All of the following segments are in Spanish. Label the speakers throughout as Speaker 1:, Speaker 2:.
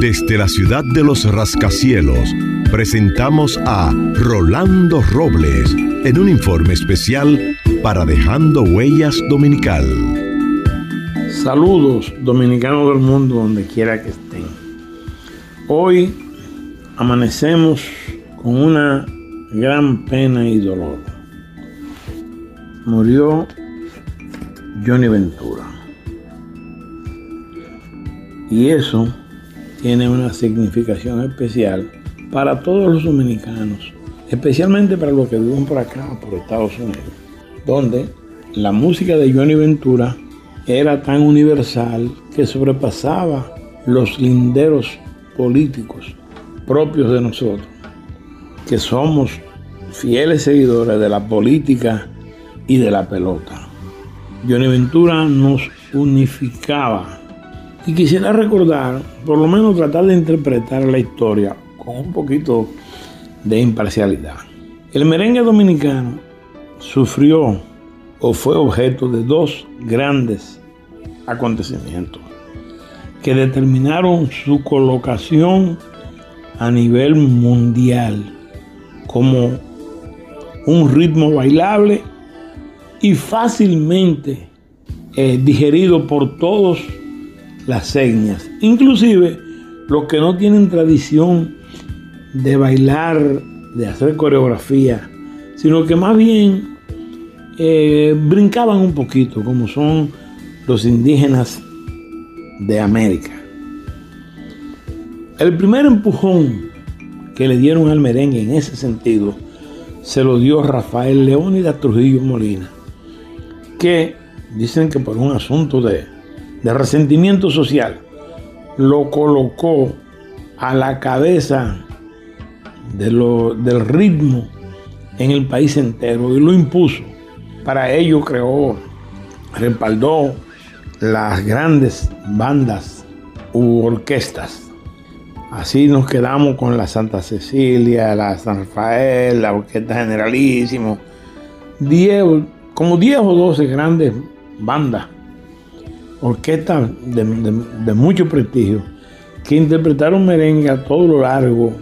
Speaker 1: Desde la ciudad de los rascacielos, presentamos a Rolando Robles en un informe especial para Dejando Huellas Dominical.
Speaker 2: Saludos dominicanos del mundo donde quiera que estén. Hoy amanecemos con una gran pena y dolor. Murió Johnny Ventura. Y eso tiene una significación especial para todos los dominicanos, especialmente para los que viven por acá, por Estados Unidos, donde la música de Johnny Ventura era tan universal que sobrepasaba los linderos políticos propios de nosotros, que somos fieles seguidores de la política y de la pelota. Johnny Ventura nos unificaba y quisiera recordar, por lo menos tratar de interpretar la historia con un poquito de imparcialidad. El merengue dominicano sufrió o fue objeto de dos grandes acontecimientos que determinaron su colocación a nivel mundial como un ritmo bailable y fácilmente eh, digerido por todos las señas. Inclusive los que no tienen tradición de bailar, de hacer coreografía, sino que más bien eh, brincaban un poquito, como son los indígenas de América. El primer empujón que le dieron al merengue en ese sentido se lo dio Rafael Leónidas Trujillo Molina, que dicen que por un asunto de de resentimiento social, lo colocó a la cabeza de lo, del ritmo en el país entero y lo impuso. Para ello creó, respaldó las grandes bandas u orquestas. Así nos quedamos con la Santa Cecilia, la San Rafael, la Orquesta Generalísimo, como 10 o 12 grandes bandas orquestas de, mucho prestigio que interpretaron merengue a todo lo largo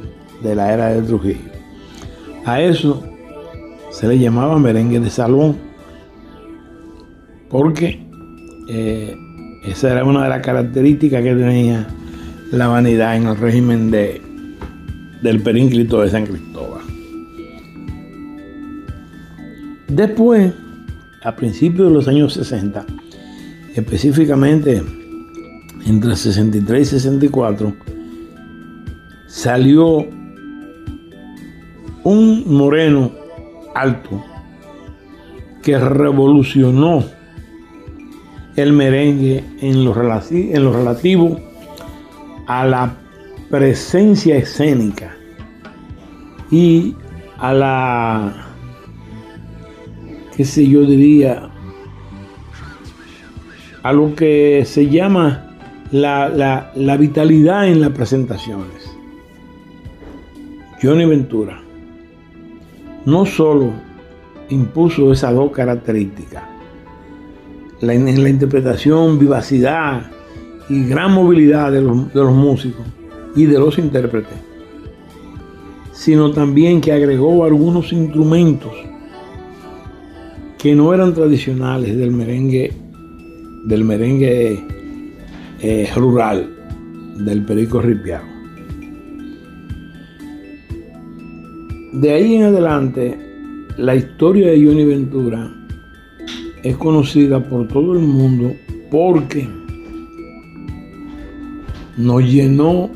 Speaker 2: de la era de Trujillo. A eso se le llamaba merengue de salón, porque eh, esa era una de las características que tenía la vanidad en el régimen de, del períncrito de San Cristóbal. Después, a principios de los años 60, específicamente entre 63 y 64, salió un moreno alto que revolucionó el merengue en lo, en lo relativo a la presencia escénica y a la, qué sé yo diría, a lo que se llama la, vitalidad en las presentaciones. Johnny Ventura no solo impuso esas dos características, la, la interpretación, vivacidad y gran movilidad de los, de los músicos y de los intérpretes, sino también que agregó algunos instrumentos que no eran tradicionales del merengue del merengue eh, rural del Perico Ripiao. De ahí en adelante, la historia de Johnny Ventura es conocida por todo el mundo porque nos llenó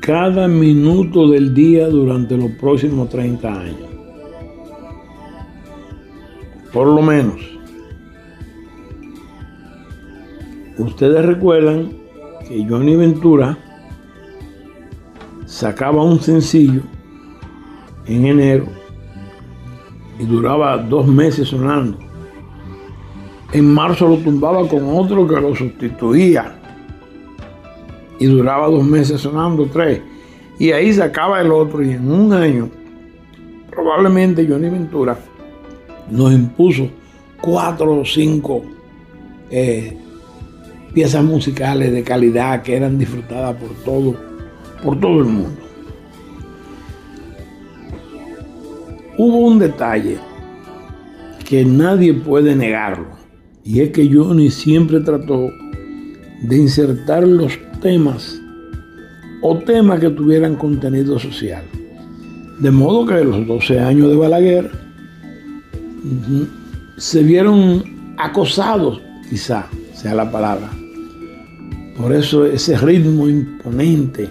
Speaker 2: cada minuto del día durante los próximos 30 años. Por lo menos. Ustedes recuerdan que Johnny Ventura sacaba un sencillo en enero y duraba dos meses sonando. En marzo lo tumbaba con otro que lo sustituía y duraba dos meses sonando, tres. Y ahí sacaba el otro y en un año probablemente Johnny Ventura nos impuso cuatro o cinco eh, piezas musicales de calidad que eran disfrutadas por todo, por todo el mundo. Hubo un detalle que nadie puede negarlo, y es que Johnny siempre trató de insertar los temas o temas que tuvieran contenido social. De modo que los 12 años de Balaguer se vieron acosados, quizá sea la palabra. Por eso ese ritmo imponente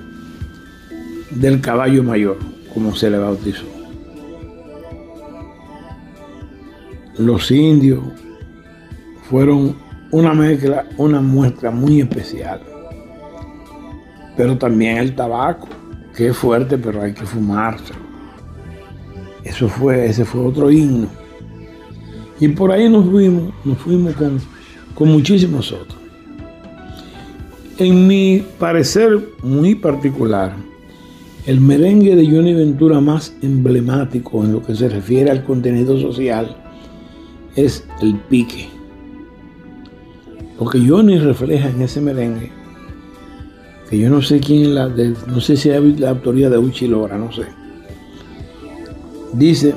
Speaker 2: del caballo mayor, como se le bautizó. Los indios fueron una mezcla, una muestra muy especial. Pero también el tabaco, que es fuerte, pero hay que fumarse. Eso fue, ese fue otro himno. Y por ahí nos fuimos, nos fuimos con, con muchísimos otros. En mi parecer muy particular, el merengue de Johnny Ventura más emblemático en lo que se refiere al contenido social es el pique. Lo que Johnny refleja en ese merengue, que yo no sé quién la, no sé si es la autoría de Uchi Lora, no sé. Dice,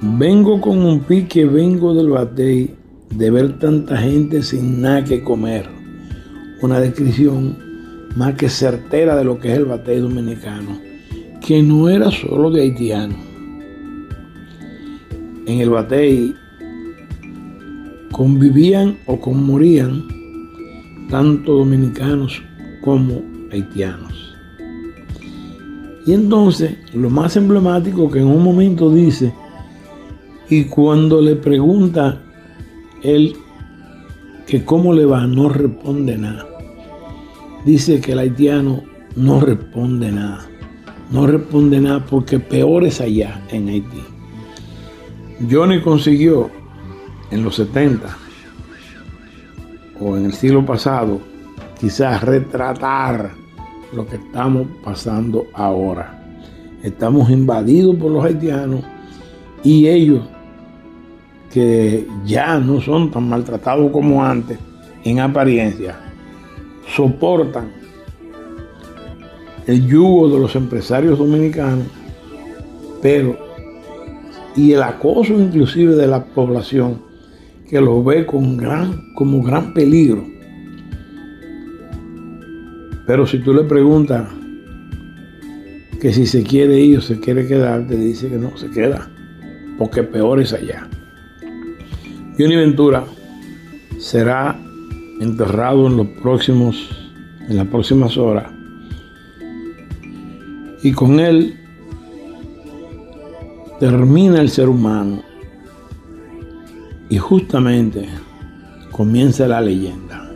Speaker 2: vengo con un pique, vengo del batey, de ver tanta gente sin nada que comer. Una descripción más que certera de lo que es el batey dominicano, que no era solo de haitiano. En el batey convivían o conmorían tanto dominicanos como haitianos. Y entonces, lo más emblemático que en un momento dice, y cuando le pregunta él que cómo le va, no responde nada. Dice que el haitiano no responde nada. No responde nada porque peor es allá en Haití. Johnny consiguió en los 70 o en el siglo pasado, quizás retratar lo que estamos pasando ahora. Estamos invadidos por los haitianos y ellos, que ya no son tan maltratados como antes en apariencia, soportan el yugo de los empresarios dominicanos, pero y el acoso inclusive de la población que lo ve con gran, como gran peligro. Pero si tú le preguntas que si se quiere ir o se quiere quedar, te dice que no se queda, porque peor es allá. Johnny Ventura será enterrado en los próximos, en las próximas horas. Y con él termina el ser humano y justamente comienza la leyenda.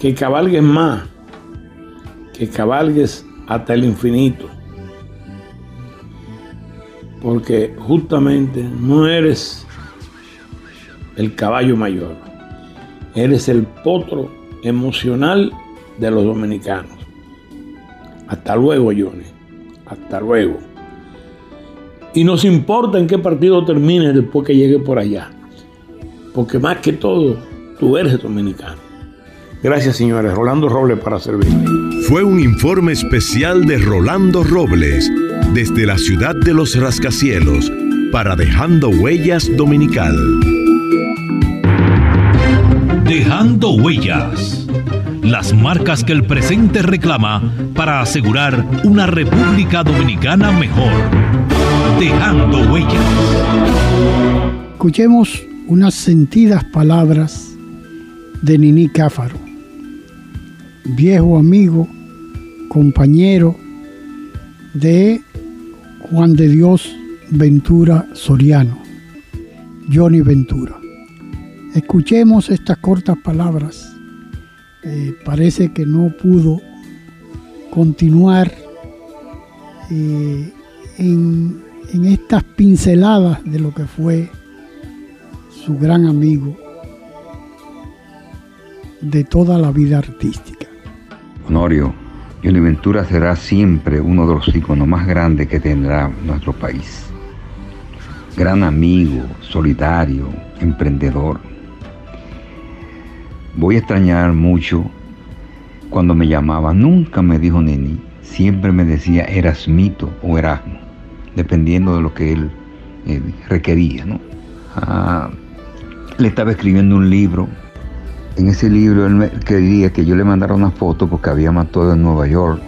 Speaker 2: Que cabalgues más, que cabalgues hasta el infinito. Porque justamente no eres el caballo mayor, eres el potro emocional de los dominicanos. Hasta luego, Johnny. Hasta luego. Y nos importa en qué partido termine después que llegue por allá. Porque más que todo, tú eres dominicano. Gracias, señores. Rolando Robles para servirle.
Speaker 1: Fue un informe especial de Rolando Robles desde la ciudad de los rascacielos para Dejando Huellas Dominical.
Speaker 3: Dejando Huellas. Las marcas que el presente reclama para asegurar una República Dominicana mejor dejando huellas.
Speaker 4: Escuchemos unas sentidas palabras de Nini Cáfaro, viejo amigo, compañero de Juan de Dios Ventura Soriano, Johnny Ventura. Escuchemos estas cortas palabras. Eh, parece que no pudo continuar eh, en estas pinceladas de lo que fue su gran amigo de toda la vida artística.
Speaker 5: Honorio, Ventura será siempre uno de los íconos más grandes que tendrá nuestro país. Gran amigo, solidario, emprendedor. voy a extrañar mucho cuando me llamaba. Nunca me dijo Nini, siempre me decía Erasmito o Erasmo, dependiendo de lo que él eh, requería. ¿no? Ah, le estaba escribiendo un libro. En ese libro él quería que yo le mandara una foto porque había matado en Nueva York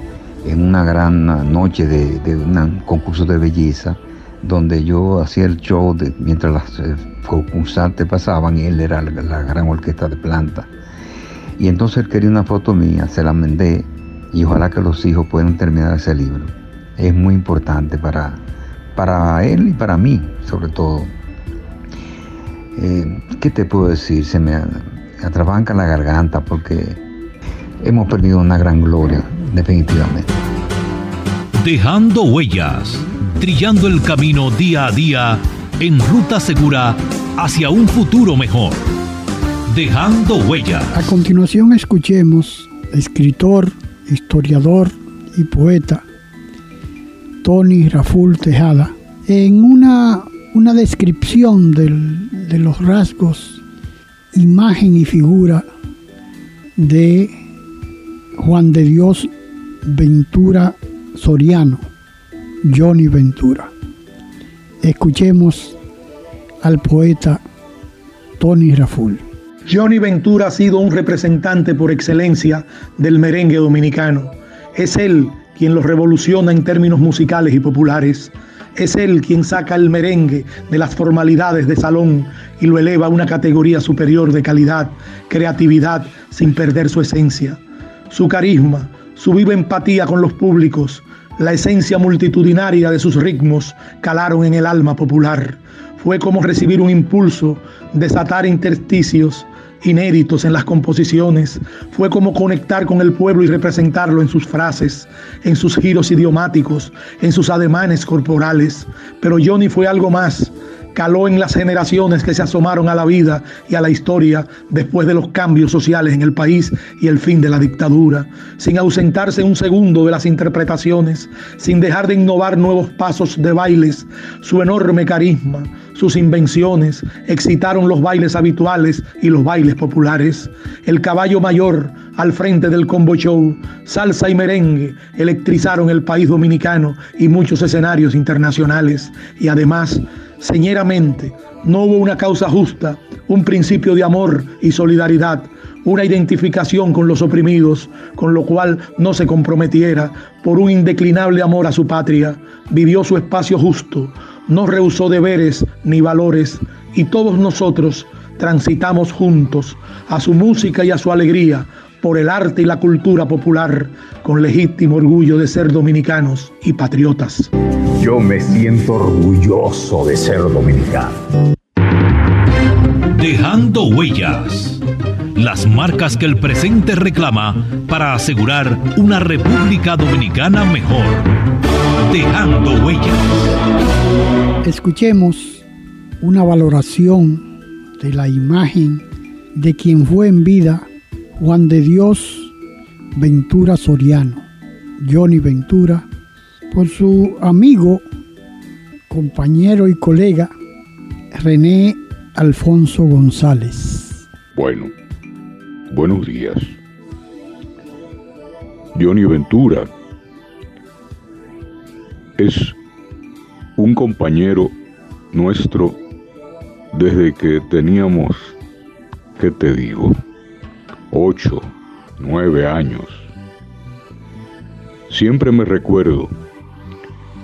Speaker 5: en una gran noche de, un concurso de belleza donde yo hacía el show mientras las eh, concursantes pasaban y él era la, gran orquesta de planta. Y entonces él quería una foto mía, se la mandé y ojalá que los hijos puedan terminar ese libro. Es muy importante para, para él y para mí, sobre todo. Eh, ¿Qué te puedo decir? Se me atrabanca la garganta porque hemos perdido una gran gloria, definitivamente.
Speaker 3: Dejando huellas, trillando el camino día a día en ruta segura hacia un futuro mejor. Dejando huellas.
Speaker 4: A continuación escuchemos escritor, historiador y poeta Tony Raful Tejada en una, una descripción de los rasgos, imagen y figura de Juan de Dios Ventura Soriano, Johnny Ventura. Escuchemos al poeta Tony Raful.
Speaker 6: Johnny Ventura ha sido un representante por excelencia del merengue dominicano. Es él quien lo revoluciona en términos musicales y populares. Es él quien saca el merengue de las formalidades de salón y lo eleva a una categoría superior de calidad, creatividad, sin perder su esencia. Su carisma, su viva empatía con los públicos, la esencia multitudinaria de sus ritmos calaron en el alma popular. Fue como recibir un impulso, desatar intersticios inéditos en las composiciones. Fue como conectar con el pueblo y representarlo en sus frases, en sus giros idiomáticos, en sus ademanes corporales. Pero Johnny fue algo más caló en las generaciones que se asomaron a la vida y a la historia después de los cambios sociales en el país y el fin de la dictadura, sin ausentarse un segundo de las interpretaciones, sin dejar de innovar nuevos pasos de bailes, su enorme carisma, sus invenciones excitaron los bailes habituales y los bailes populares. El caballo mayor al frente del combo show, salsa y merengue electrizaron el país dominicano y muchos escenarios internacionales y además señeramente, no hubo una causa justa, un principio de amor y solidaridad, una identificación con los oprimidos, con lo cual no se comprometiera por un indeclinable amor a su patria, vivió su espacio justo, no rehusó deberes ni valores, y todos nosotros transitamos juntos a su música y a su alegría, por el arte y la cultura popular, con legítimo orgullo de ser dominicanos y patriotas.
Speaker 7: Yo me siento orgulloso de ser dominicano.
Speaker 3: Dejando huellas. Las marcas que el presente reclama para asegurar una República Dominicana mejor. Dejando huellas.
Speaker 4: Escuchemos una valoración de la imagen de quien fue en vida Juan de Dios Ventura Soriano, Johnny Ventura, por su amigo, compañero y colega René Alfonso González.
Speaker 8: Bueno, buenos días. Johnny Ventura es un compañero nuestro desde que teníamos, ¿qué te digo? ocho, nueve años. Siempre me recuerdo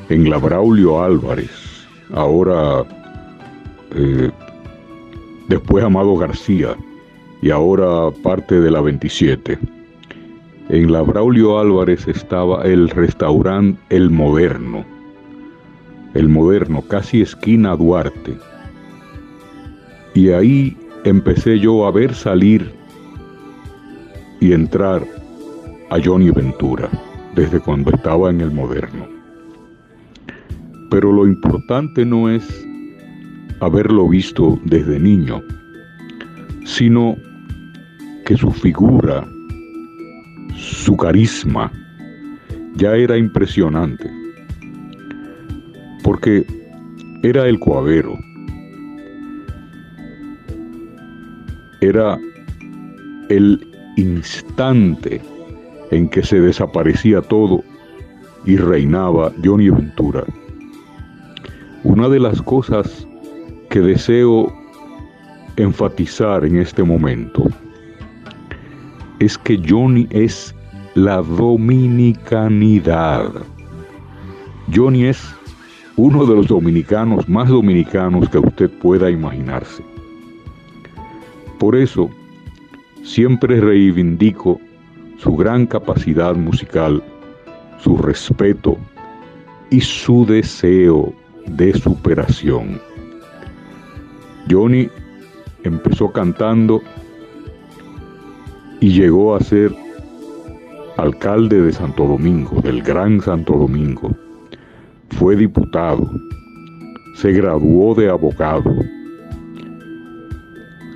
Speaker 8: en la Braulio Álvarez, ahora eh, después Amado García y ahora parte de la 27. En la Braulio Álvarez estaba el restaurante El Moderno, El Moderno, casi esquina Duarte. Y ahí empecé yo a ver salir y entrar a Johnny Ventura desde cuando estaba en el moderno. Pero lo importante no es haberlo visto desde niño, sino que su figura, su carisma, ya era impresionante, porque era el coavero, era el instante en que se desaparecía todo y reinaba Johnny Ventura. Una de las cosas que deseo enfatizar en este momento es que Johnny es la dominicanidad. Johnny es uno de los dominicanos más dominicanos que usted pueda imaginarse. Por eso, siempre reivindico su gran capacidad musical, su respeto y su deseo de superación. Johnny empezó cantando y llegó a ser alcalde de Santo Domingo, del Gran Santo Domingo. Fue diputado, se graduó de abogado.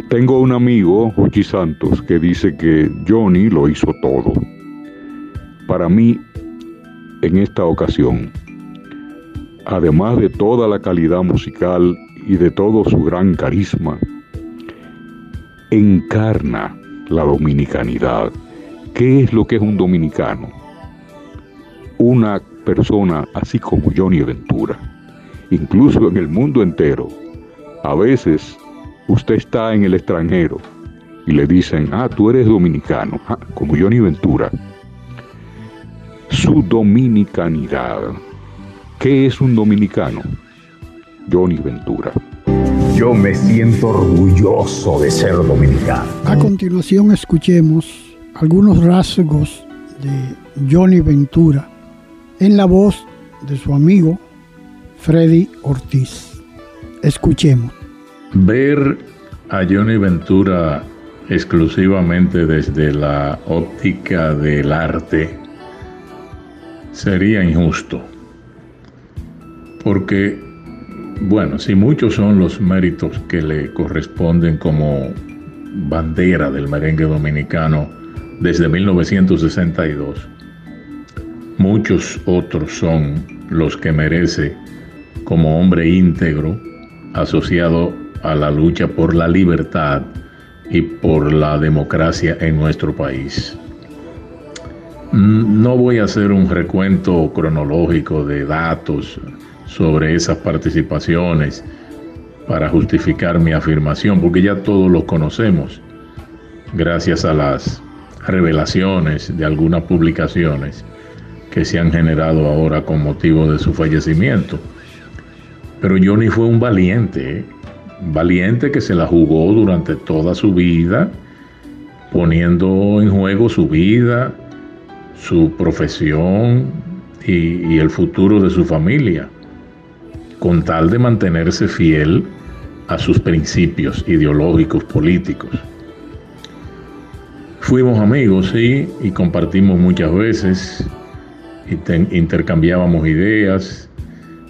Speaker 8: Tengo un amigo, Jochi Santos, que dice que Johnny lo hizo todo. Para mí, en esta ocasión, además de toda la calidad musical y de todo su gran carisma, encarna la dominicanidad. ¿Qué es lo que es un dominicano? Una persona así como Johnny Ventura, incluso en el mundo entero. A veces usted está en el extranjero y le dicen, ah, tú eres dominicano, ah, como Johnny Ventura. Su dominicanidad. ¿Qué es un dominicano? Johnny Ventura.
Speaker 7: Yo me siento orgulloso de ser dominicano.
Speaker 4: A continuación escuchemos algunos rasgos de Johnny Ventura en la voz de su amigo Freddy Ortiz. Escuchemos.
Speaker 9: Ver a Johnny Ventura exclusivamente desde la óptica del arte sería injusto, porque bueno, si muchos son los méritos que le corresponden como bandera del merengue dominicano desde 1962, muchos otros son los que merece como hombre íntegro asociado a la lucha por la libertad y por la democracia en nuestro país. No voy a hacer un recuento cronológico de datos sobre esas participaciones para justificar mi afirmación, porque ya todos los conocemos, gracias a las revelaciones de algunas publicaciones que se han generado ahora con motivo de su fallecimiento. Pero Johnny fue un valiente, ¿eh? valiente que se la jugó durante toda su vida, poniendo en juego su vida, su profesión y, y el futuro de su familia con tal de mantenerse fiel a sus principios ideológicos políticos. Fuimos amigos, sí, y compartimos muchas veces, y intercambiábamos ideas,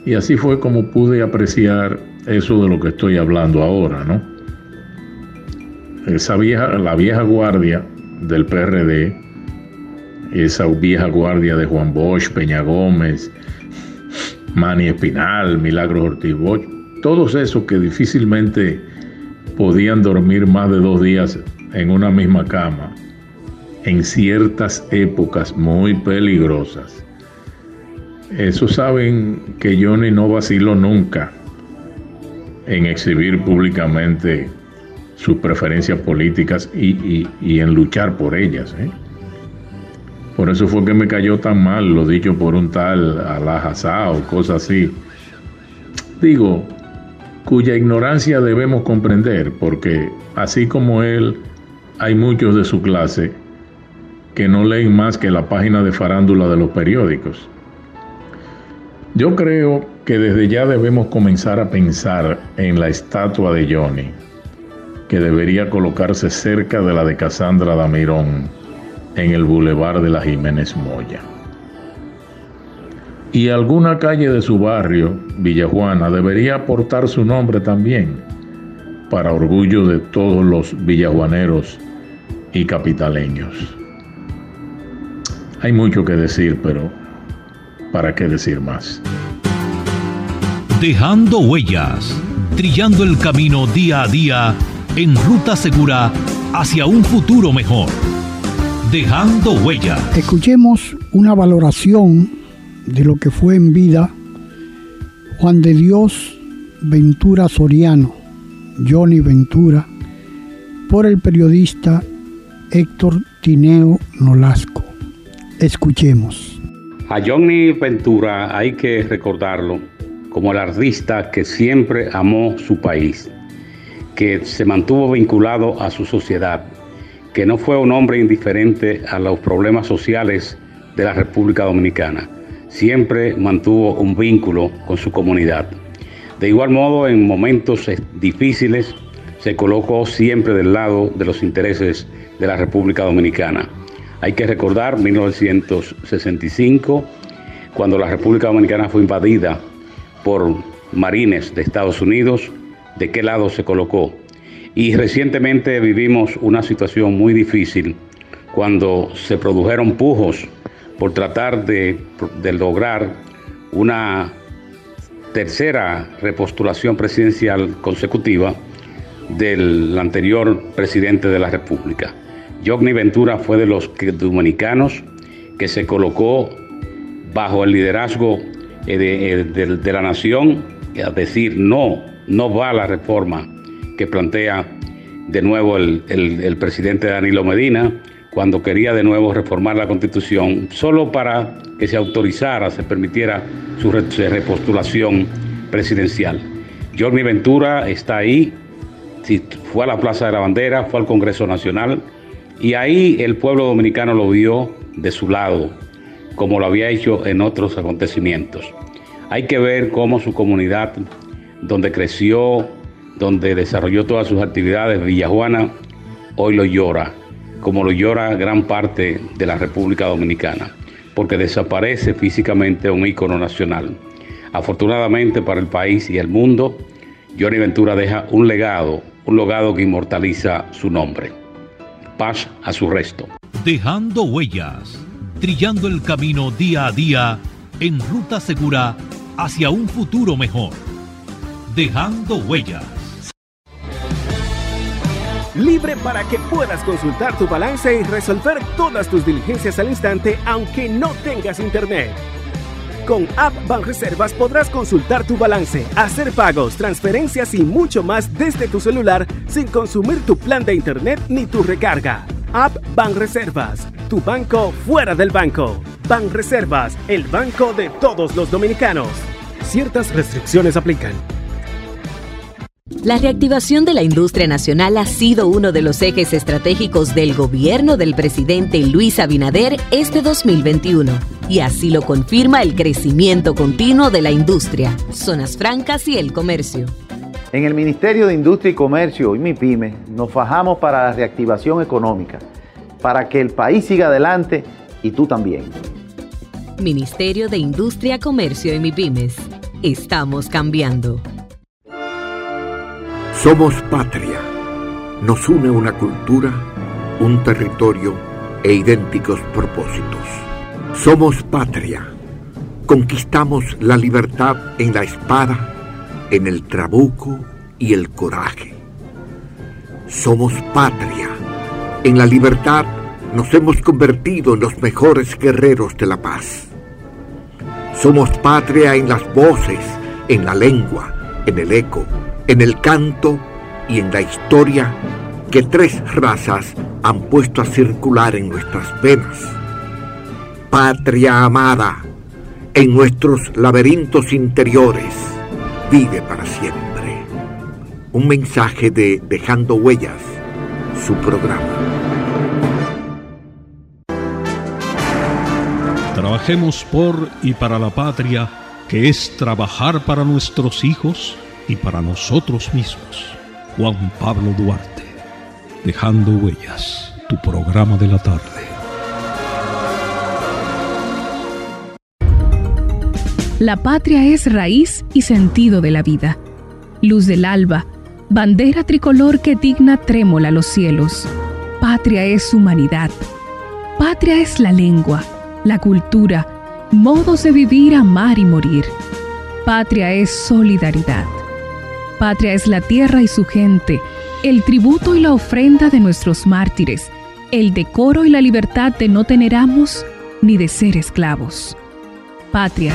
Speaker 9: y así fue como pude apreciar eso de lo que estoy hablando ahora, ¿no? Esa vieja, la vieja guardia del PRD, esa vieja guardia de Juan Bosch, Peña Gómez, Manny Espinal, Milagros Ortiz Bosch, todos esos que difícilmente podían dormir más de dos días en una misma cama, en ciertas épocas muy peligrosas. Eso saben que Johnny no vaciló nunca en exhibir públicamente sus preferencias políticas y, en luchar por ellas. ¿eh? Por eso fue que me cayó tan mal lo dicho por un tal Alajazá o cosas así. Digo, cuya ignorancia debemos comprender, porque así como él, hay muchos de su clase que no leen más que la página de farándula de los periódicos. Yo creo que desde ya debemos comenzar a pensar en la estatua de Johnny, que debería colocarse cerca de la de Casandra Damirón en el bulevar de la Jiménez Moya. Y alguna calle de su barrio, Villajuana, debería aportar su nombre también, para orgullo de todos los villajuaneros y capitaleños. Hay mucho que decir, pero ¿para qué decir más?
Speaker 3: Dejando huellas, trillando el camino día a día en ruta segura hacia un futuro mejor. Dejando huella.
Speaker 4: Escuchemos una valoración de lo que fue en vida Juan de Dios Ventura Soriano, Johnny Ventura, por el periodista Héctor Tineo Nolasco. Escuchemos.
Speaker 10: A Johnny Ventura hay que recordarlo como el artista que siempre amó su país, que se mantuvo vinculado a su sociedad, que no fue un hombre indiferente a los problemas sociales de la República Dominicana, siempre mantuvo un vínculo con su comunidad. De igual modo, en momentos difíciles, se colocó siempre del lado de los intereses de la República Dominicana. Hay que recordar 1965, cuando la República Dominicana fue invadida por marines de Estados Unidos, de qué lado se colocó. Y recientemente vivimos una situación muy difícil cuando se produjeron pujos por tratar de, de lograr una tercera repostulación presidencial consecutiva del anterior presidente de la República. Johnny Ventura fue de los dominicanos que se colocó bajo el liderazgo eh, de, la nación a decir no, no va la reforma que plantea de nuevo el, el, presidente Danilo Medina cuando quería de nuevo reformar la constitución solo para que se autorizara, se permitiera su repostulación presidencial. Johnny Ventura está ahí, fue a la Plaza de la Bandera, fue al Congreso Nacional y ahí el pueblo dominicano lo vio de su lado, como lo había hecho en otros acontecimientos. Hay que ver cómo su comunidad, donde creció, donde desarrolló todas sus actividades, Villajuana, hoy lo llora, como lo llora gran parte de la República Dominicana, porque desaparece físicamente un ícono nacional. Afortunadamente para el país y el mundo, Johnny Ventura deja un legado, un legado que inmortaliza su nombre. Paz a su resto.
Speaker 3: Dejando huellas trillando el camino día a día en ruta segura hacia un futuro mejor. Dejando huellas.
Speaker 11: Libre para que puedas consultar tu balance y resolver todas tus diligencias al instante aunque no tengas internet. Con App Banreservas podrás consultar tu balance, hacer pagos, transferencias y mucho más desde tu celular sin consumir tu plan de internet ni tu recarga. App Banreservas, tu banco fuera del banco. Banreservas, el banco de todos los dominicanos. Ciertas restricciones aplican.
Speaker 12: La reactivación de la industria nacional ha sido uno de los ejes estratégicos del gobierno del presidente Luis Abinader este 2021. Y así lo confirma el crecimiento continuo de la industria, zonas francas y el comercio.
Speaker 13: En el Ministerio de Industria y Comercio y MIPYME nos fajamos para la reactivación económica, para que el país siga adelante y tú también.
Speaker 12: Ministerio de Industria, Comercio y MIPYMES. Estamos cambiando.
Speaker 14: Somos patria. Nos une una cultura, un territorio e idénticos propósitos. Somos patria. Conquistamos la libertad en la espada en el trabuco y el coraje. Somos patria. En la libertad nos hemos convertido en los mejores guerreros de la paz. Somos patria en las voces, en la lengua, en el eco, en el canto y en la historia que tres razas han puesto a circular en nuestras venas. Patria amada, en nuestros laberintos interiores vive para siempre. Un mensaje de Dejando Huellas, su programa.
Speaker 3: Trabajemos por y para la patria, que es trabajar para nuestros hijos y para nosotros mismos. Juan Pablo Duarte, Dejando Huellas, tu programa de la tarde.
Speaker 15: La patria es raíz y sentido de la vida, luz del alba, bandera tricolor que digna trémola los cielos. Patria es humanidad. Patria es la lengua, la cultura, modos de vivir, amar y morir. Patria es solidaridad. Patria es la tierra y su gente, el tributo y la ofrenda de nuestros mártires, el decoro y la libertad de no tener amos ni de ser esclavos. Patria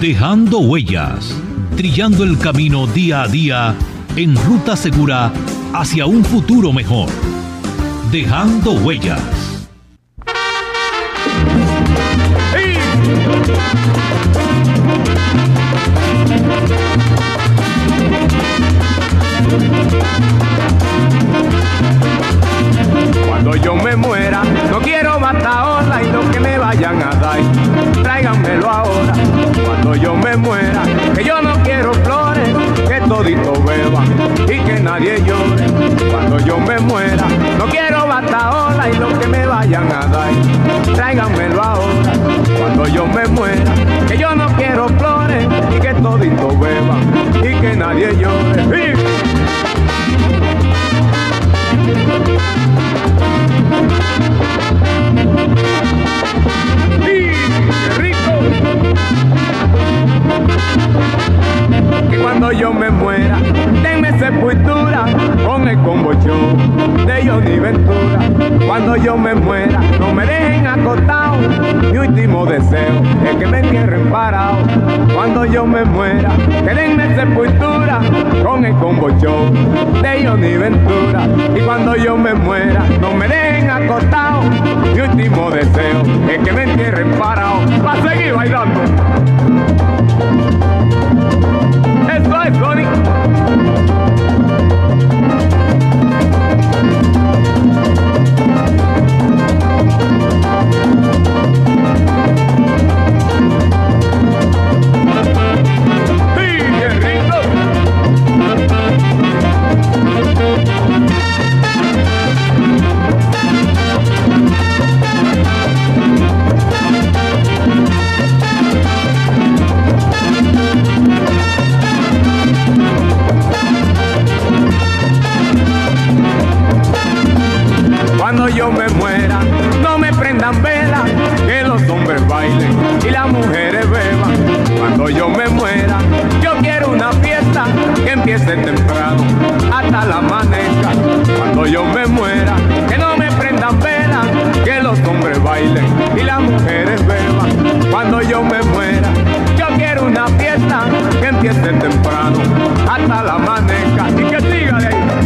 Speaker 3: Dejando Huellas, trillando el camino día a día en ruta segura hacia un futuro mejor. Dejando Huellas.
Speaker 16: El combochón de Johnny Ventura. Y cuando yo me muera, no me no me prendan vela, que los hombres bailen y las mujeres beban. Cuando yo me muera, yo quiero una fiesta que empiece temprano hasta la amanezca. Cuando yo me muera, que no me prendan vela, que los hombres bailen y las mujeres beban. Cuando yo me muera, yo quiero una fiesta que empiece temprano hasta la amanezca y que siga de ahí.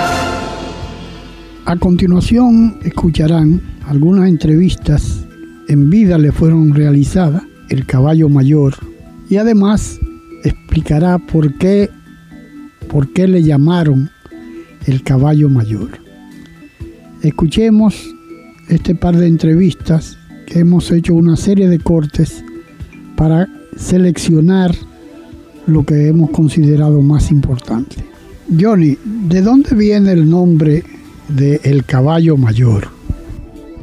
Speaker 4: A continuación escucharán algunas entrevistas en vida le fueron realizadas el caballo mayor y además explicará por qué por qué le llamaron el caballo mayor. escuchemos este par de entrevistas que hemos hecho una serie de cortes para seleccionar lo que hemos considerado más importante. Johnny, ¿de dónde viene el nombre de El Caballo Mayor?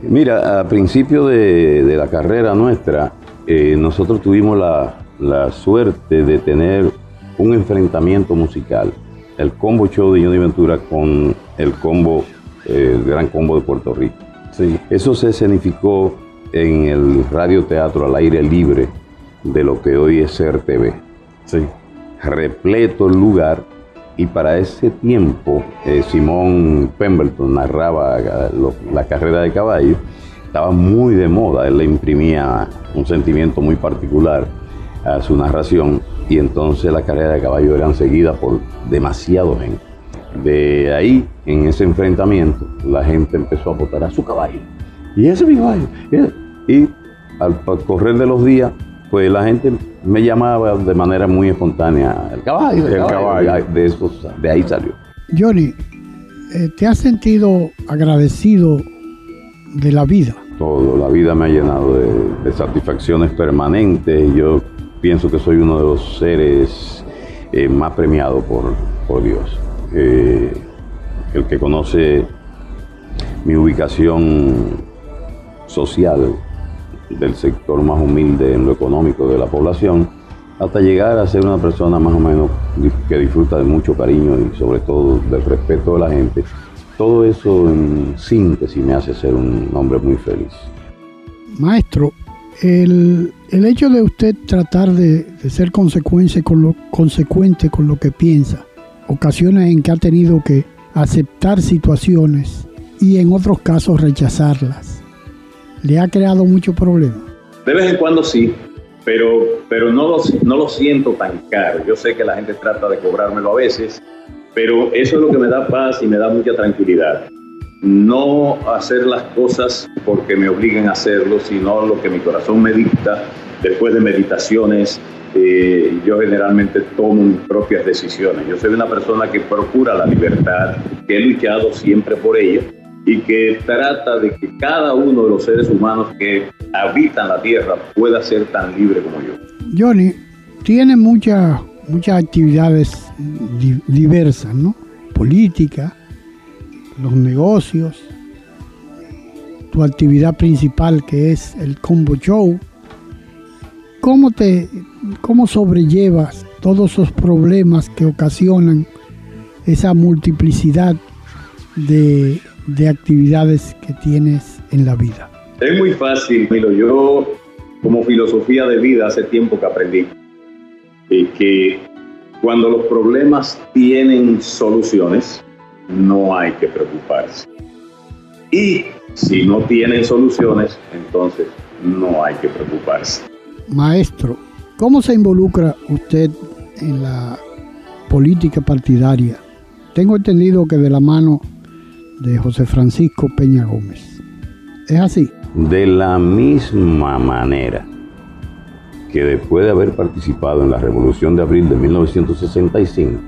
Speaker 17: Mira, a principio de, de la carrera nuestra, eh, nosotros tuvimos la, la, suerte de tener un enfrentamiento musical, el combo show de Johnny Ventura con el combo, eh, el gran combo de Puerto Rico. Sí. Eso se escenificó en el radioteatro al aire libre de lo que hoy es RTV. Sí. Repleto el lugar y para ese tiempo eh, Simón Pemberton narraba lo, la carrera de caballo, estaba muy de moda, él le imprimía un sentimiento muy particular a su narración y entonces la carrera de caballo eran seguidas por demasiado gente. De ahí, en ese enfrentamiento, la gente empezó a votar a su caballo. Y ese es mi caballo. Y al correr de los días, pues la gente me llamaba de manera muy espontánea, el caballo, el, caballo, De, eso, de ahí salió.
Speaker 4: Johnny, eh, ¿te has sentido agradecido de la vida?
Speaker 17: Todo, la vida me ha llenado de, de satisfacciones permanentes. Yo pienso que soy uno de los seres eh, más premiados por, por Dios. Eh, el que conoce mi ubicación social del sector más humilde en lo económico de la población, hasta llegar a ser una persona más o menos que disfruta de mucho cariño y sobre todo del respeto de la gente. Todo eso en síntesis me hace ser un hombre muy feliz.
Speaker 4: Maestro, el, el hecho de usted tratar de, ser consecuente con, lo, consecuente con lo que piensa, ocasiones en que ha tenido que aceptar situaciones y en otros casos rechazarlas, ¿le ha creado mucho problema?
Speaker 18: De vez en cuando sí, pero, pero no, lo, no lo siento tan caro. Yo sé que la gente trata de cobrármelo a veces, pero eso es lo que me da paz y me da mucha tranquilidad. No hacer las cosas porque me obliguen a hacerlo, sino lo que mi corazón me dicta. Después de meditaciones, eh, yo generalmente tomo mis propias decisiones. Yo soy una persona que procura la libertad, que he luchado siempre por ella y que trata de que cada uno de los seres humanos que habitan la Tierra pueda ser tan libre como yo.
Speaker 4: Johnny, tiene muchas muchas actividades di diversas, ¿no? Política, los negocios, tu actividad principal que es el combo show. ¿Cómo te cómo sobrellevas todos esos problemas que ocasionan esa multiplicidad de, de actividades que tienes en la vida?
Speaker 18: Es muy fácil, Milo. Yo, como filosofía de vida, hace tiempo que aprendí y que cuando los problemas tienen soluciones, no hay que preocuparse. Y si no tienen soluciones, entonces no hay que preocuparse.
Speaker 4: Maestro, ¿cómo se involucra usted en la política partidaria? Tengo entendido que de la mano de José Francisco Peña Gómez. ¿Es así?
Speaker 17: De la misma manera que después de haber participado en la Revolución de Abril de 1965,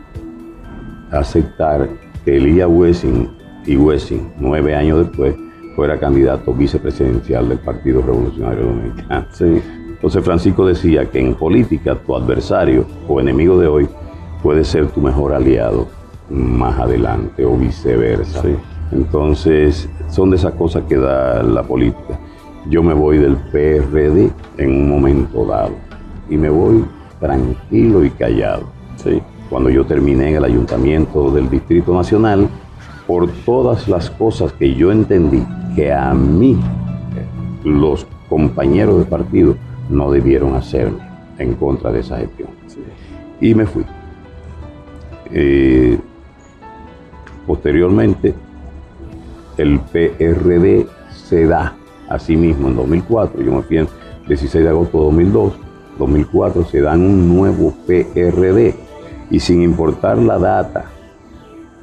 Speaker 17: aceptar que Elías Wessing y Wessing, nueve años después, fuera candidato vicepresidencial del Partido Revolucionario Dominicano. Sí. Entonces Francisco decía que en política tu adversario o enemigo de hoy puede ser tu mejor aliado más adelante o viceversa. Sí. Entonces son de esas cosas que da la política. Yo me voy del PRD en un momento dado y me voy tranquilo y callado. Cuando yo terminé en el ayuntamiento del Distrito Nacional, por todas las cosas que yo entendí que a mí los compañeros de partido no debieron hacerme en contra de esa gestión. Y me fui. Eh, posteriormente, el PRD se da a sí mismo en 2004, yo me fui en 16 de agosto de 2002, 2004 se dan un nuevo PRD y sin importar la data,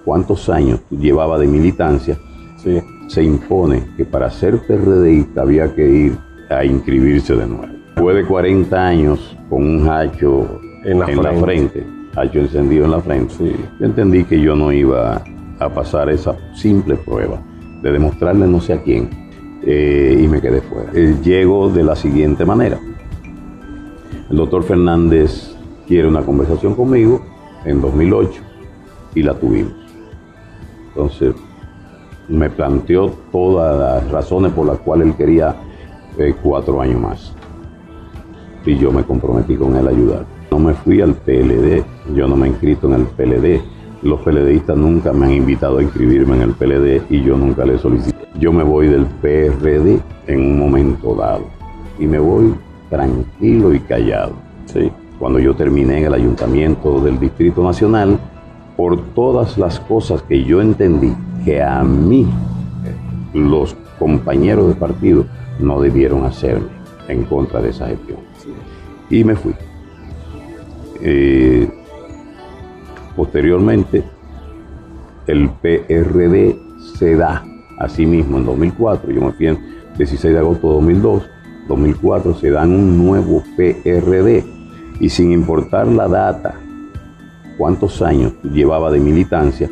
Speaker 17: cuántos años llevaba de militancia, sí. se impone que para ser PRDista había que ir a inscribirse de nuevo. Después de 40 años con un hacho en la, en frente. la frente, hacho encendido en la frente, sí. yo entendí que yo no iba a pasar esa simple prueba de demostrarle no sé a quién, eh, y me quedé fuera. Eh, llego de la siguiente manera. El doctor Fernández quiere una conversación conmigo en 2008 y la tuvimos. Entonces me planteó todas las razones por las cuales él quería eh, cuatro años más. Y yo me comprometí con él a ayudar. No me fui al PLD, yo no me he inscrito en el PLD. Los PLDistas nunca me han invitado a inscribirme en el PLD y yo nunca le solicité. Yo me voy del PRD en un momento dado y me voy tranquilo y callado. ¿sí? Cuando yo terminé en el ayuntamiento del Distrito Nacional, por todas las cosas que yo entendí que a mí los compañeros de partido no debieron hacerme en contra de esa gestión. Y me fui. Eh, posteriormente, el PRD se da a sí mismo en 2004, yo me fui en 16 de agosto de 2002, 2004 se dan un nuevo PRD y sin importar la data, cuántos años llevaba de militancia,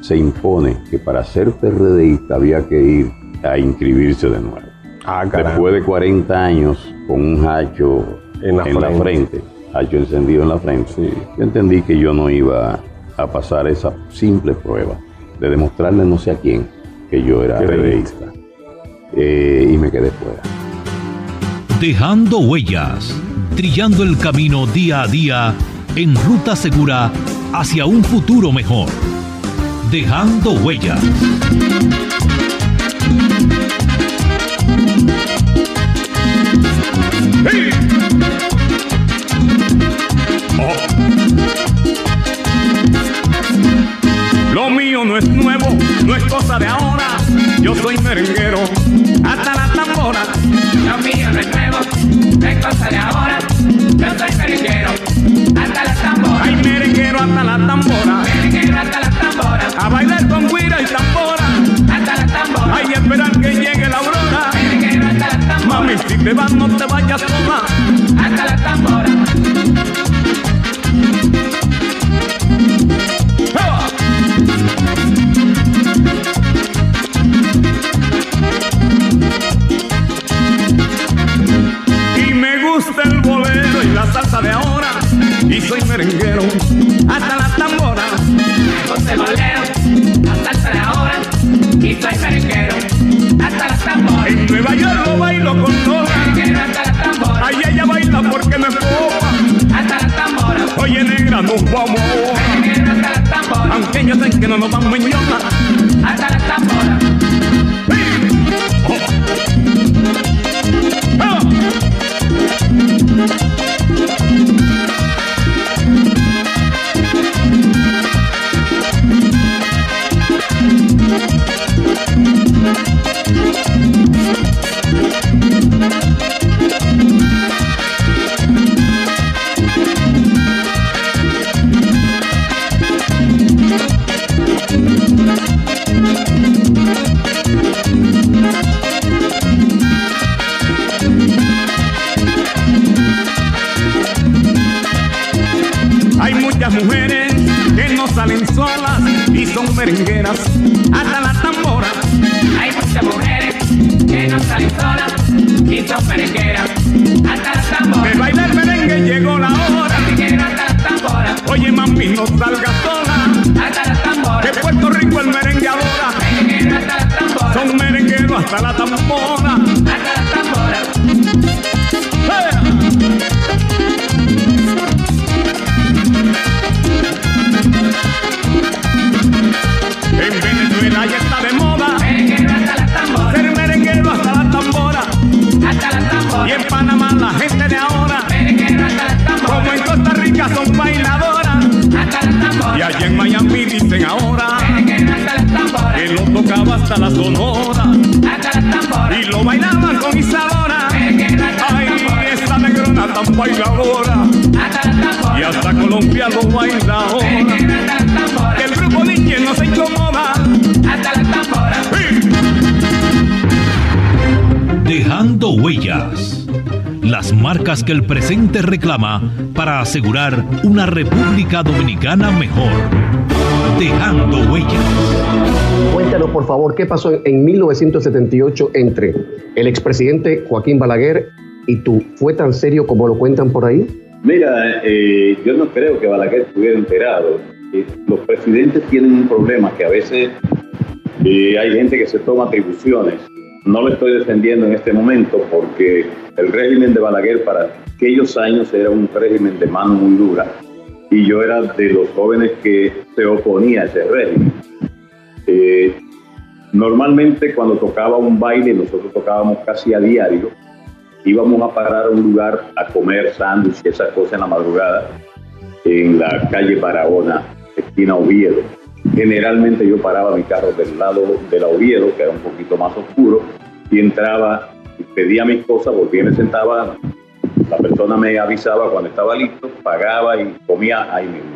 Speaker 17: se impone que para ser PRDista había que ir a inscribirse de nuevo.
Speaker 19: Ah,
Speaker 17: Después de 40 años con un hacho en la, frente. Hacho encendido en la frente, yo entendí que yo no iba a pasar esa simple prueba de demostrarle no sé a quién que yo era PRDista. Eh, y me quedé fuera.
Speaker 3: Dejando huellas, trillando el camino día a día en ruta segura hacia un futuro mejor. Dejando huellas.
Speaker 16: Lo mío no es nuevo, no es cosa de ahora. Yo soy merenguero, hasta la tambora.
Speaker 20: Lo mío no es nuevo, no es cosa de ahora. Yo soy merenguero, hasta la tambora.
Speaker 16: Ay, merenguero hasta la tambora.
Speaker 20: Merenguero hasta la tambora.
Speaker 16: A bailar con guira y tambora.
Speaker 20: Hasta la tambora.
Speaker 16: Ay, esperar que llegue la aurora.
Speaker 20: Merenguero.
Speaker 16: Mami, si te vas no te vayas sola.
Speaker 20: Hasta la tambora.
Speaker 16: Y me gusta el bolero y la salsa de ahora. Y soy merenguero hasta la tambora.
Speaker 20: Me gusta el bolero,
Speaker 16: Aunque yo sé que no nos
Speaker 3: Las marcas que el presente reclama para asegurar una República Dominicana mejor.
Speaker 19: Dejando huellas.
Speaker 21: Cuéntanos, por favor, qué pasó en 1978 entre el expresidente Joaquín Balaguer y tú. ¿Fue tan serio como lo cuentan por ahí?
Speaker 18: Mira, eh, yo no creo que Balaguer estuviera enterado. Eh, los presidentes tienen un problema que a veces eh, hay gente que se toma atribuciones. No lo estoy defendiendo en este momento porque el régimen de Balaguer para aquellos años era un régimen de mano muy dura y yo era de los jóvenes que se oponía a ese régimen. Eh, normalmente cuando tocaba un baile, nosotros tocábamos casi a diario, íbamos a parar a un lugar a comer sándwiches esas cosas en la madrugada, en la calle Barahona, esquina Oviedo. Generalmente yo paraba mi carro del lado de la Oviedo, que era un poquito más oscuro, y entraba, pedía mis cosas, volvía y me sentaba, la persona me avisaba cuando estaba listo, pagaba y comía ahí mismo.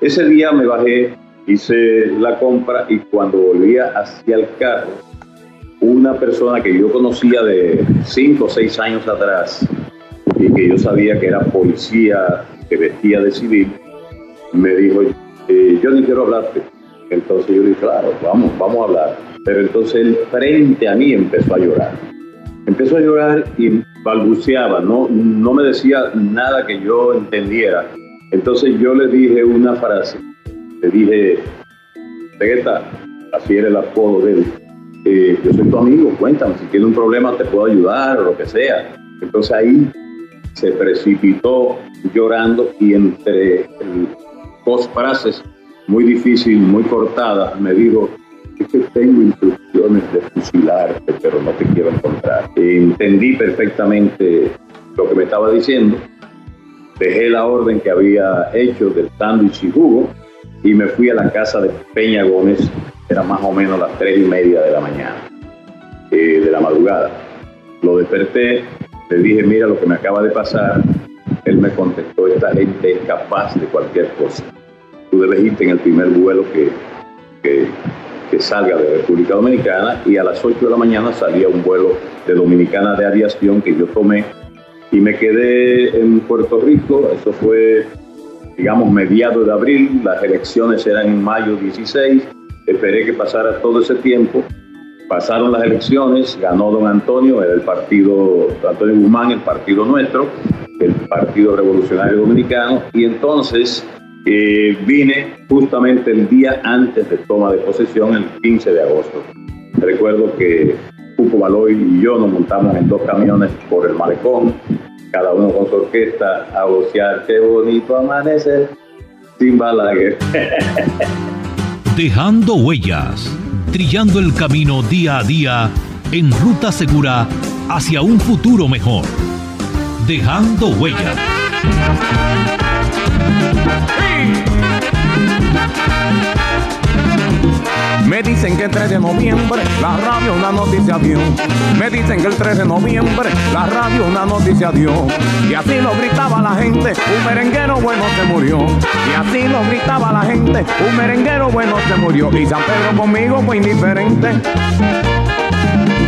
Speaker 18: Ese día me bajé, hice la compra y cuando volvía hacia el carro, una persona que yo conocía de 5 o 6 años atrás y que yo sabía que era policía que vestía de civil, me dijo, eh, yo ni quiero hablarte. Entonces yo dije, claro, vamos, vamos a hablar. Pero entonces él frente a mí empezó a llorar. Empezó a llorar y balbuceaba, no, no me decía nada que yo entendiera. Entonces yo le dije una frase, le dije, Vegeta, así era el apodo de él, eh, yo soy tu amigo, cuéntame, si tienes un problema te puedo ayudar o lo que sea. Entonces ahí se precipitó llorando y entre dos frases muy difíciles, muy cortadas, me dijo, es que tengo instrucciones de fusilarte, pero no te quiero encontrar. Entendí perfectamente lo que me estaba diciendo, dejé la orden que había hecho del sándwich y jugo y me fui a la casa de Peña Gómez, era más o menos las tres y media de la mañana, eh, de la madrugada. Lo desperté, le dije, mira lo que me acaba de pasar. Él me contestó, esta gente es capaz de cualquier cosa. Tú debes en el primer vuelo que, que, que salga de República Dominicana y a las 8 de la mañana salía un vuelo de Dominicana de Aviación que yo tomé y me quedé en Puerto Rico. Eso fue, digamos, mediados de abril. Las elecciones eran en mayo 16. Esperé que pasara todo ese tiempo. Pasaron las elecciones, ganó don Antonio, era el partido, Antonio Guzmán, el partido nuestro, el Partido Revolucionario Dominicano, y entonces eh, vine justamente el día antes de toma de posesión, el 15 de agosto. Recuerdo que Pupo Baloy y yo nos montamos en dos camiones por el malecón, cada uno con su orquesta, a vocear, qué bonito amanecer, sin Balaguer.
Speaker 19: Dejando huellas, trillando el camino día a día en ruta segura hacia un futuro mejor. Dejando huellas.
Speaker 16: Me dicen que el 3 de noviembre la radio una noticia dio. Me dicen que el 3 de noviembre la radio una noticia dio. Y así lo gritaba la gente, un merenguero bueno se murió. Y así lo gritaba la gente, un merenguero bueno se murió. Y San Pedro conmigo fue indiferente.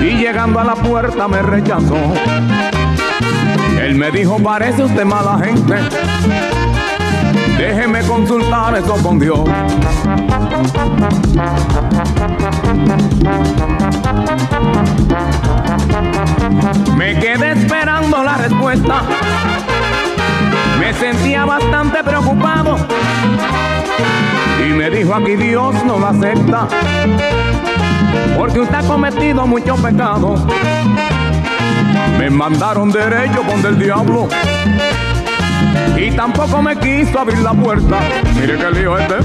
Speaker 16: Y llegando a la puerta me rechazó. Él me dijo, parece usted mala gente. Déjeme consultar eso con Dios. Me quedé esperando la respuesta. Me sentía bastante preocupado. Y me dijo aquí Dios no lo acepta. Porque usted ha cometido muchos pecados. Me mandaron derecho con del diablo. Y tampoco me quiso abrir la puerta. Mire que lío este.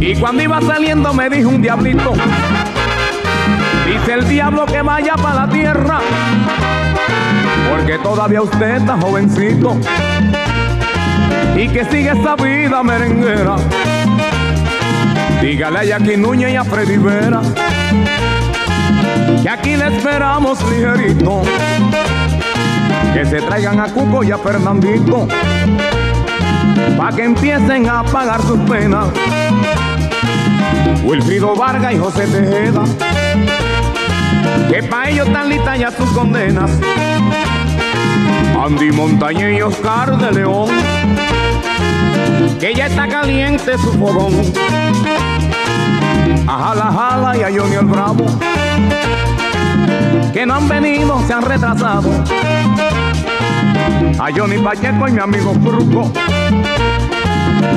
Speaker 16: Y cuando iba saliendo me dijo un diablito. Dice el diablo que vaya para la tierra. Porque todavía usted está jovencito. Y que sigue esa vida merenguera. Dígale a Jackie Núñez y a Freddy Vera que aquí le esperamos ligerito. Que se traigan a Cuco y a Fernandito, pa' que empiecen a pagar sus penas. Wilfrido Vargas y José Tejeda, que pa' ellos están listas ya sus condenas. Andy Montaña y Oscar de León, que ya está caliente su fogón. A Jala Jala y a Johnny el Bravo, que no han venido, se han retrasado. A Johnny Pacheco y mi amigo Fruco,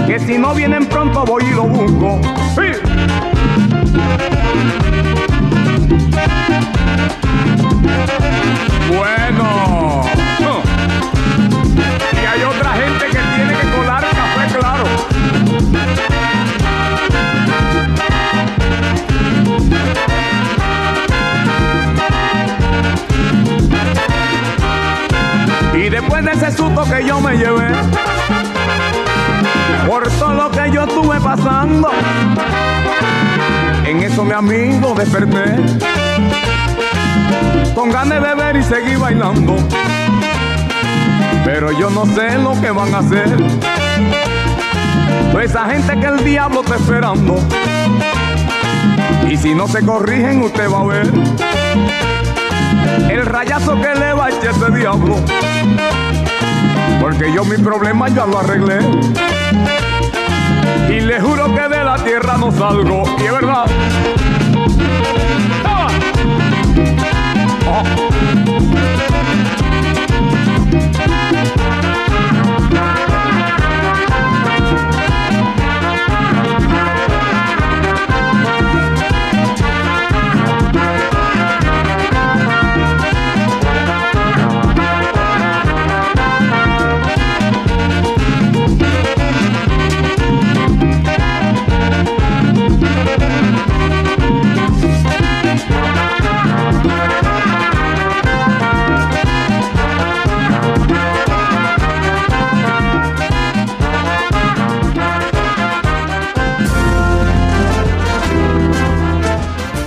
Speaker 16: que si no vienen pronto voy y lo busco. Bueno. Y después de ese susto que yo me llevé, por todo lo que yo estuve pasando, en eso mi amigo desperté, con ganas de beber y seguir bailando. Pero yo no sé lo que van a hacer. Pues esa gente que el diablo está esperando. Y si no se corrigen, usted va a ver el rayazo que le va a ese diablo. Porque yo mi problema ya lo arreglé. Y le juro que de la tierra no salgo. Y es verdad. ¡Ah!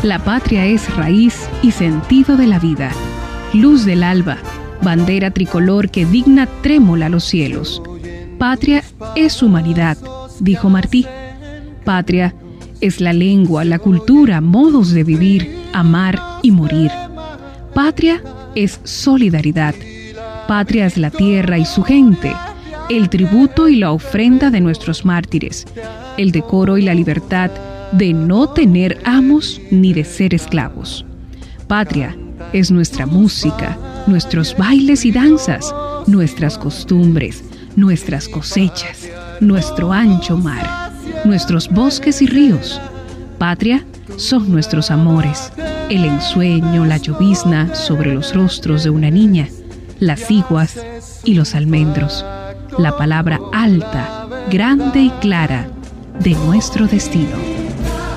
Speaker 15: La patria es raíz y sentido de la vida, luz del alba, bandera tricolor que digna trémola los cielos. Patria es humanidad, dijo Martí. Patria es la lengua, la cultura, modos de vivir, amar y morir. Patria es solidaridad. Patria es la tierra y su gente, el tributo y la ofrenda de nuestros mártires, el decoro y la libertad de no tener amos ni de ser esclavos. Patria es nuestra música, nuestros bailes y danzas, nuestras costumbres, nuestras cosechas, nuestro ancho mar, nuestros bosques y ríos. Patria son nuestros amores, el ensueño, la llovizna sobre los rostros de una niña, las iguas y los almendros, la palabra alta, grande y clara de nuestro destino.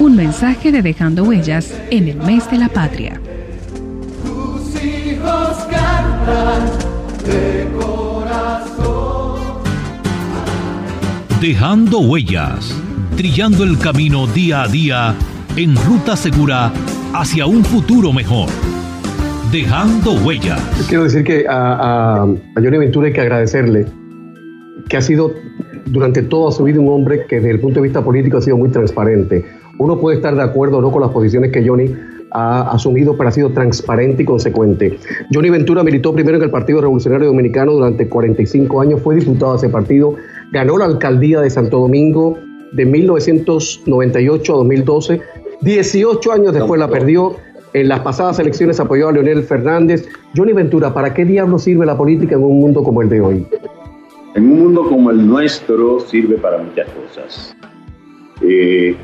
Speaker 15: Un mensaje de Dejando Huellas en el mes de la patria.
Speaker 20: Tus hijos cantan de corazón.
Speaker 19: Dejando Huellas, trillando el camino día a día en ruta segura hacia un futuro mejor. Dejando Huellas.
Speaker 21: Quiero decir que a, a, a Johnny Ventura hay que agradecerle que ha sido durante toda su vida un hombre que desde el punto de vista político ha sido muy transparente uno puede estar de acuerdo o no con las posiciones que Johnny ha asumido, pero ha sido transparente y consecuente. Johnny Ventura militó primero en el Partido Revolucionario Dominicano durante 45 años, fue diputado de ese partido, ganó la alcaldía de Santo Domingo de 1998 a 2012, 18 años después la perdió. En las pasadas elecciones apoyó a Leonel Fernández. Johnny Ventura, ¿para qué diablo sirve la política en un mundo como el de hoy?
Speaker 18: En un mundo como el nuestro sirve para muchas cosas. Eh,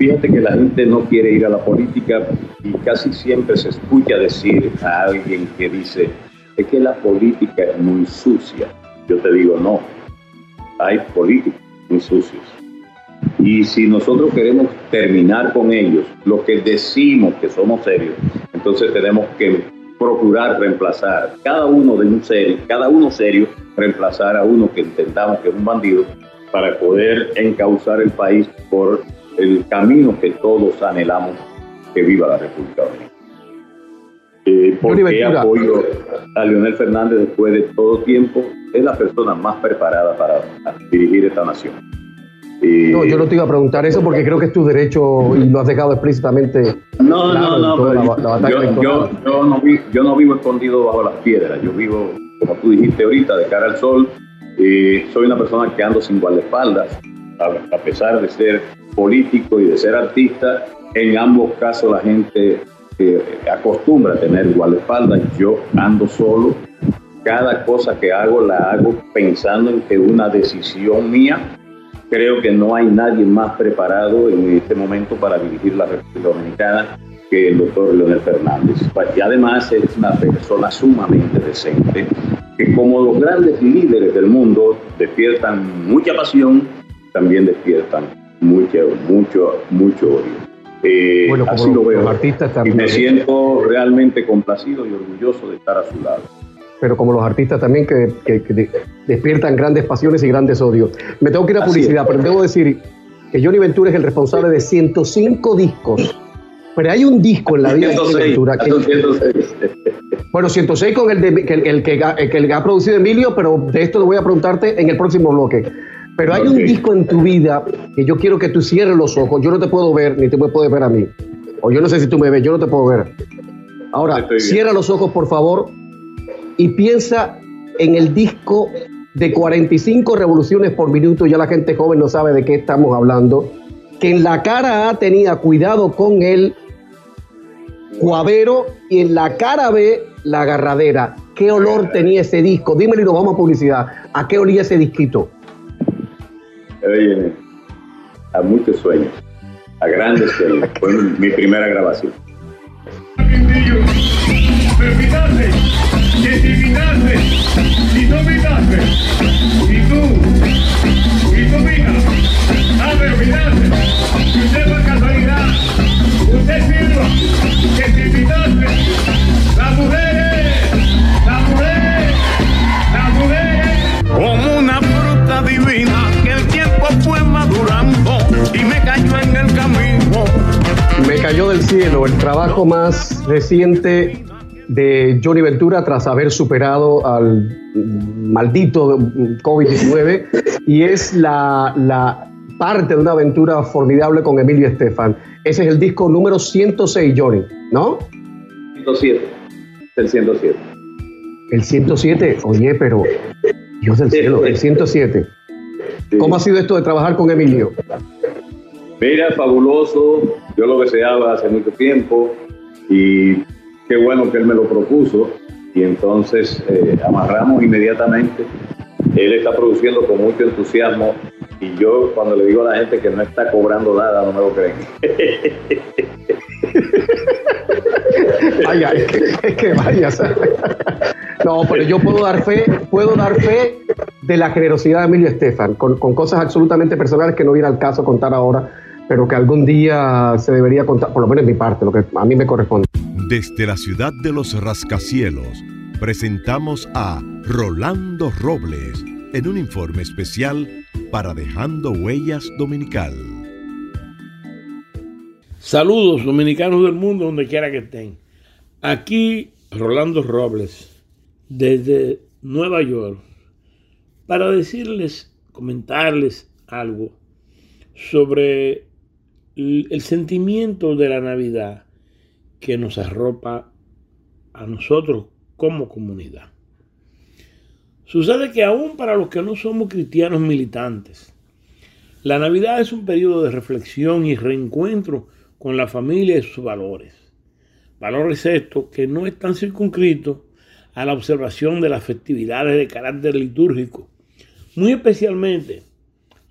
Speaker 18: Fíjate que la gente no quiere ir a la política y casi siempre se escucha decir a alguien que dice, es que la política es muy sucia. Yo te digo, no, hay políticos muy sucios. Y si nosotros queremos terminar con ellos, lo que decimos que somos serios, entonces tenemos que procurar reemplazar cada uno de un serio, cada uno serio, reemplazar a uno que intentamos que es un bandido para poder encauzar el país por el camino que todos anhelamos que viva la República Dominicana. Eh, ¿Por qué apoyo a Leonel Fernández después de todo tiempo? Es la persona más preparada para dirigir esta nación.
Speaker 21: Eh, no, yo no te iba a preguntar eso porque creo que es tu derecho y lo has dejado explícitamente.
Speaker 18: No, no, no, yo, yo, yo, no yo no vivo escondido bajo las piedras, yo vivo como tú dijiste ahorita, de cara al sol. Eh, soy una persona que ando sin guardaespaldas, a, a pesar de ser político y de ser artista. En ambos casos la gente eh, acostumbra a tener guardaespaldas. Yo ando solo. Cada cosa que hago la hago pensando en que una decisión mía creo que no hay nadie más preparado en este momento para dirigir la República Dominicana que el doctor Leonel Fernández. Y además es una persona sumamente decente, que como los grandes líderes del mundo despiertan mucha pasión, también despiertan mucho, mucho, mucho odio. Eh,
Speaker 21: Bueno,
Speaker 18: así lo veo.
Speaker 21: artistas
Speaker 18: y
Speaker 21: también.
Speaker 18: me siento realmente complacido y orgulloso de estar a su lado.
Speaker 21: pero como los artistas también que, que- que de- despiertan grandes pasiones y grandes odios. Me tengo que ir a
Speaker 18: Así
Speaker 21: publicidad,
Speaker 18: es.
Speaker 21: pero debo decir que Johnny Ventura es el responsable de 105 discos. Pero hay un disco en la vida de Johnny
Speaker 18: 106,
Speaker 21: Ventura que,
Speaker 18: son 106.
Speaker 21: bueno, 106 con el, de, el que el que ha producido Emilio, pero de esto lo voy a preguntarte en el próximo bloque. Pero hay un disco en tu vida que yo quiero que tú cierres los ojos. Yo no te puedo ver, ni tú me puedes ver a mí. O yo no sé si tú me ves, yo no te puedo ver. Ahora, cierra los ojos, por favor, y piensa en el disco de 45 revoluciones por minuto. Ya la gente joven no sabe de qué estamos hablando. Que en la cara A tenía cuidado con el Guavero y en la cara B la agarradera. ¿Qué olor tenía ese disco? Dímelo y nos vamos a publicidad. ¿A qué olía ese disquito?
Speaker 18: Oye, a muchos sueños, a grandes sueños. Fue mi primera grabación.
Speaker 16: Y y tú, y usted por casualidad, usted sirva, que cayó
Speaker 21: del cielo el trabajo más reciente de Johnny Ventura tras haber superado al maldito mm, COVID-19 y es la, la parte de una aventura formidable con Emilio Estefan. Ese es el disco número 106, Johnny, ¿no?
Speaker 18: 107, el 107.
Speaker 21: El 107, oye, pero Dios del cielo, el 107. ¿Cómo ha sido esto de trabajar con Emilio?
Speaker 18: Mira, fabuloso, yo lo deseaba hace mucho tiempo y qué bueno que él me lo propuso y entonces eh, amarramos inmediatamente. Él está produciendo con mucho entusiasmo y yo cuando le digo a la gente que no está cobrando nada no me lo creen.
Speaker 21: Ay, ay, es que, que vaya. ¿sabes? No, pero yo puedo dar fe, puedo dar fe de la generosidad de Emilio Estefan, con, con cosas absolutamente personales que no viene al caso contar ahora, pero que algún día se debería contar, por lo menos en mi parte, lo que a mí me corresponde.
Speaker 22: Desde la ciudad de los rascacielos, presentamos a Rolando Robles en un informe especial para Dejando Huellas Dominical.
Speaker 2: Saludos dominicanos del mundo donde quiera que estén. Aquí Rolando Robles desde Nueva York para decirles, comentarles algo sobre el sentimiento de la Navidad que nos arropa a nosotros como comunidad. Sucede que aún para los que no somos cristianos militantes, la Navidad es un periodo de reflexión y reencuentro con la familia y sus valores. Valores estos que no están circunscritos a la observación de las festividades de carácter litúrgico, muy especialmente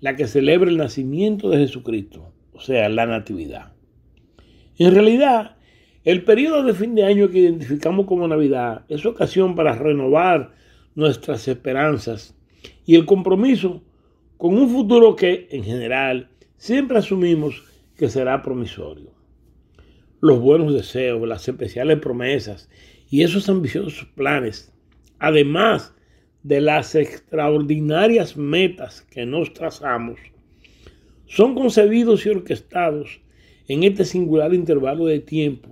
Speaker 2: la que celebra el nacimiento de Jesucristo, o sea, la Natividad. En realidad, el periodo de fin de año que identificamos como Navidad es ocasión para renovar nuestras esperanzas y el compromiso con un futuro que, en general, siempre asumimos que será promisorio. Los buenos deseos, las especiales promesas y esos ambiciosos planes, además de las extraordinarias metas que nos trazamos, son concebidos y orquestados en este singular intervalo de tiempo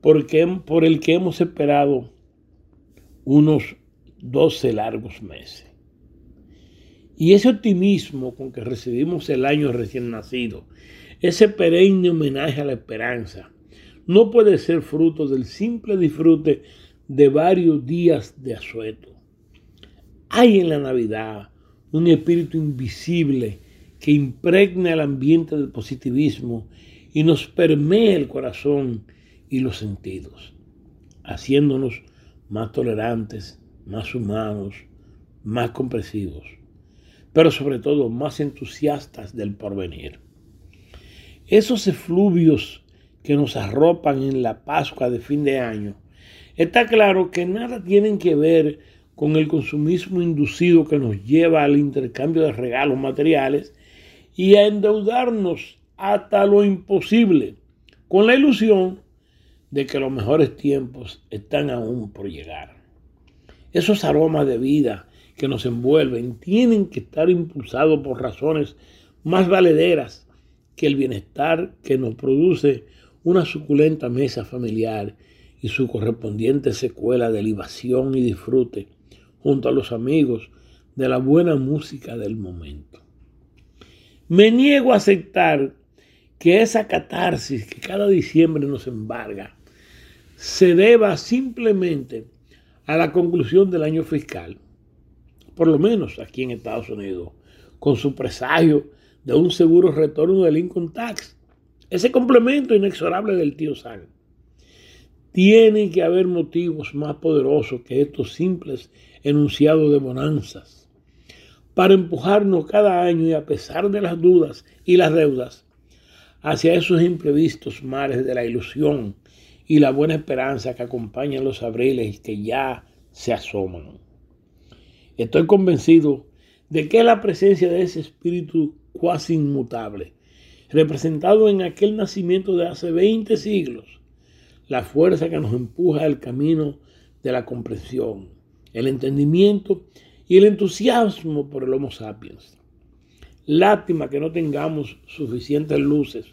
Speaker 2: porque, por el que hemos esperado unos 12 largos meses. Y ese optimismo con que recibimos el año recién nacido, ese perenne homenaje a la esperanza, no puede ser fruto del simple disfrute de varios días de asueto. Hay en la Navidad un espíritu invisible que impregna el ambiente del positivismo y nos permea el corazón y los sentidos, haciéndonos más tolerantes, más humanos, más comprensivos, pero sobre todo más entusiastas del porvenir. Esos efluvios que nos arropan en la Pascua de fin de año, está claro que nada tienen que ver con el consumismo inducido que nos lleva al intercambio de regalos materiales y a endeudarnos hasta lo imposible, con la ilusión de que los mejores tiempos están aún por llegar. Esos aromas de vida que nos envuelven tienen que estar impulsados por razones más valederas que el bienestar que nos produce una suculenta mesa familiar y su correspondiente secuela de libación y disfrute junto a los amigos de la buena música del momento. Me niego a aceptar que esa catarsis que cada diciembre nos embarga se deba simplemente a la conclusión del año fiscal, por lo menos aquí en Estados Unidos, con su presagio de un seguro retorno del income tax, ese complemento inexorable del tío Sam. Tiene que haber motivos más poderosos que estos simples enunciados de bonanzas para empujarnos cada año y a pesar de las dudas y las deudas hacia esos imprevistos mares de la ilusión y la buena esperanza que acompañan los abriles que ya se asoman. Estoy convencido de que la presencia de ese espíritu cuasi inmutable, representado en aquel nacimiento de hace 20 siglos, la fuerza que nos empuja al camino de la comprensión, el entendimiento y el entusiasmo por el Homo sapiens. Lástima que no tengamos suficientes luces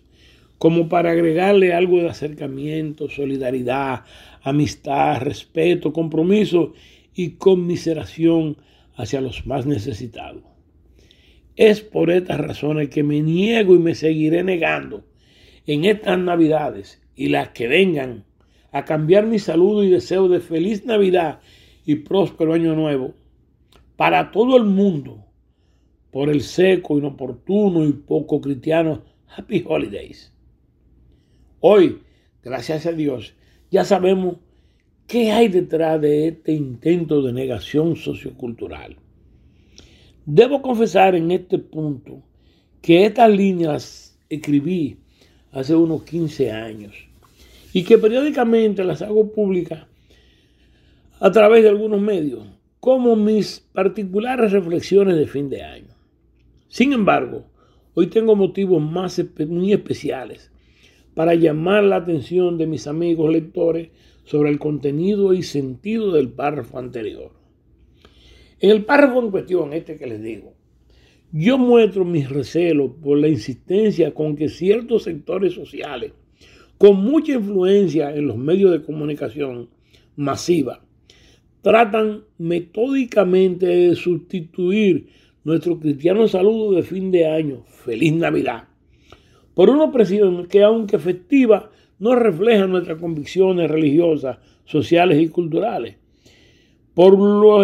Speaker 2: como para agregarle algo de acercamiento, solidaridad, amistad, respeto, compromiso y conmiseración hacia los más necesitados. Es por estas razones que me niego y me seguiré negando en estas navidades y las que vengan a cambiar mi saludo y deseo de feliz Navidad y próspero año nuevo para todo el mundo por el seco, inoportuno y poco cristiano Happy Holidays. Hoy, gracias a Dios, ya sabemos qué hay detrás de este intento de negación sociocultural. Debo confesar en este punto que estas líneas escribí hace unos 15 años y que periódicamente las hago públicas a través de algunos medios como mis particulares reflexiones de fin de año. Sin embargo, hoy tengo motivos más muy especiales para llamar la atención de mis amigos lectores sobre el contenido y sentido del párrafo anterior. En el párrafo en cuestión, este que les digo, yo muestro mis recelos por la insistencia con que ciertos sectores sociales, con mucha influencia en los medios de comunicación masiva, tratan metódicamente de sustituir nuestro cristiano saludo de fin de año, feliz Navidad, por una opresión que aunque efectiva, no refleja nuestras convicciones religiosas, sociales y culturales por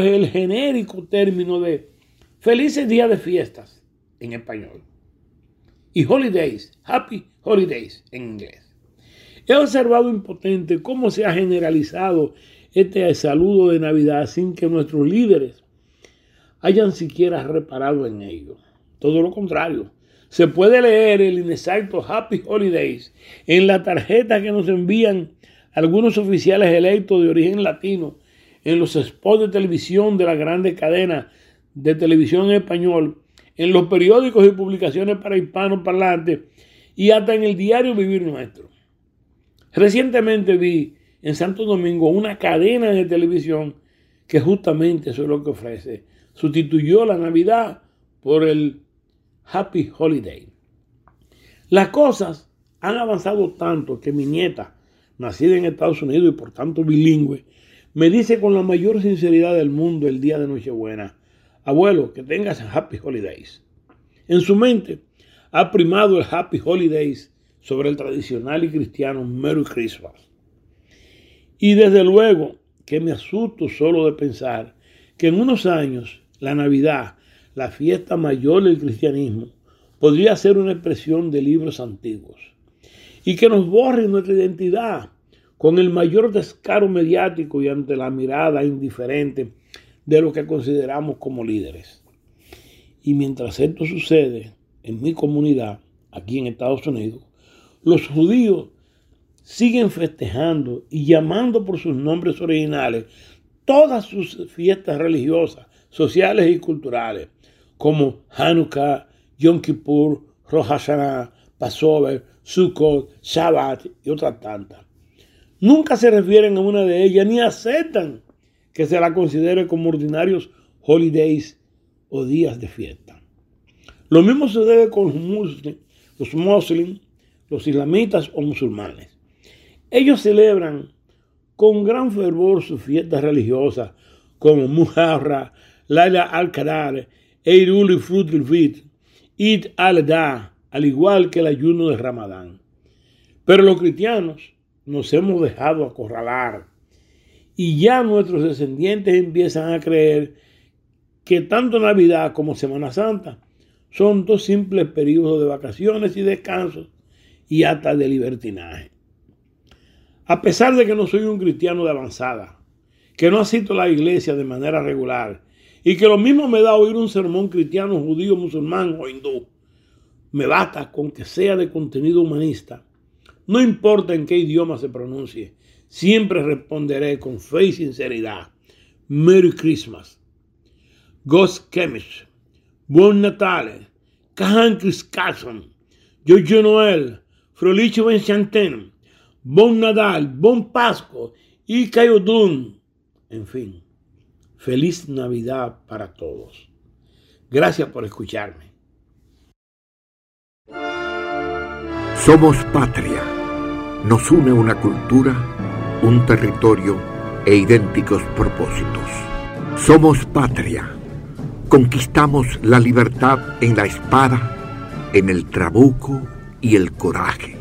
Speaker 2: el genérico término de felices días de fiestas en español y holidays, happy holidays en inglés. He observado impotente cómo se ha generalizado este saludo de Navidad sin que nuestros líderes hayan siquiera reparado en ello. Todo lo contrario, se puede leer el inexacto Happy Holidays en la tarjeta que nos envían algunos oficiales electos de origen latino en los spots de televisión de la grandes cadena de televisión en español, en los periódicos y publicaciones para hispanos parlantes y hasta en el diario Vivir Nuestro. Recientemente vi en Santo Domingo una cadena de televisión que justamente eso es lo que ofrece. Sustituyó la Navidad por el Happy Holiday. Las cosas han avanzado tanto que mi nieta, nacida en Estados Unidos y por tanto bilingüe, me dice con la mayor sinceridad del mundo el día de Nochebuena, abuelo, que tengas Happy Holidays. En su mente ha primado el Happy Holidays sobre el tradicional y cristiano Merry Christmas. Y desde luego que me asusto solo de pensar que en unos años la Navidad, la fiesta mayor del cristianismo, podría ser una expresión de libros antiguos y que nos borren nuestra identidad con el mayor descaro mediático y ante la mirada indiferente de lo que consideramos como líderes. Y mientras esto sucede en mi comunidad, aquí en Estados Unidos, los judíos siguen festejando y llamando por sus nombres originales todas sus fiestas religiosas, sociales y culturales, como Hanukkah, Yom Kippur, Rosh Hashanah, Passover, Sukkot, Shabbat y otras tantas. Nunca se refieren a una de ellas ni aceptan que se la considere como ordinarios holidays o días de fiesta. Lo mismo se debe con los muslims, los islamitas o musulmanes. Ellos celebran con gran fervor sus fiestas religiosas como Muharra, Laila al-Qadar, Eirul y Frutul Fit, al-Da, al igual que el ayuno de Ramadán. Pero los cristianos nos hemos dejado acorralar y ya nuestros descendientes empiezan a creer que tanto Navidad como Semana Santa son dos simples periodos de vacaciones y descansos y hasta de libertinaje. A pesar de que no soy un cristiano de avanzada, que no asisto a la iglesia de manera regular y que lo mismo me da oír un sermón cristiano, judío, musulmán o hindú, me basta con que sea de contenido humanista. No importa en qué idioma se pronuncie, siempre responderé con fe y sinceridad. Merry Christmas. Ghost Chemist. Buon Natale. Cajan Carson. Giorgio Noel. Frolicio Vincenten. Bon Nadal, Bon Pasco y Cayodun. En fin, feliz Navidad para todos. Gracias por escucharme.
Speaker 14: Somos patria. Nos une una cultura, un territorio e idénticos propósitos. Somos patria. Conquistamos la libertad en la espada, en el trabuco y el coraje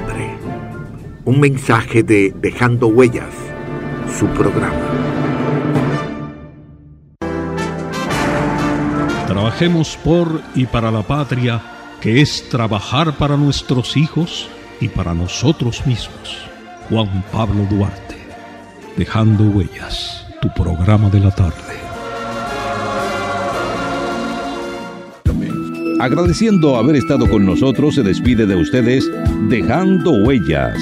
Speaker 14: un mensaje de Dejando Huellas, su programa.
Speaker 3: Trabajemos por y para la patria, que es trabajar para nuestros hijos y para nosotros mismos. Juan Pablo Duarte, Dejando Huellas, tu programa de la tarde.
Speaker 19: Agradeciendo haber estado con nosotros, se despide de ustedes Dejando Huellas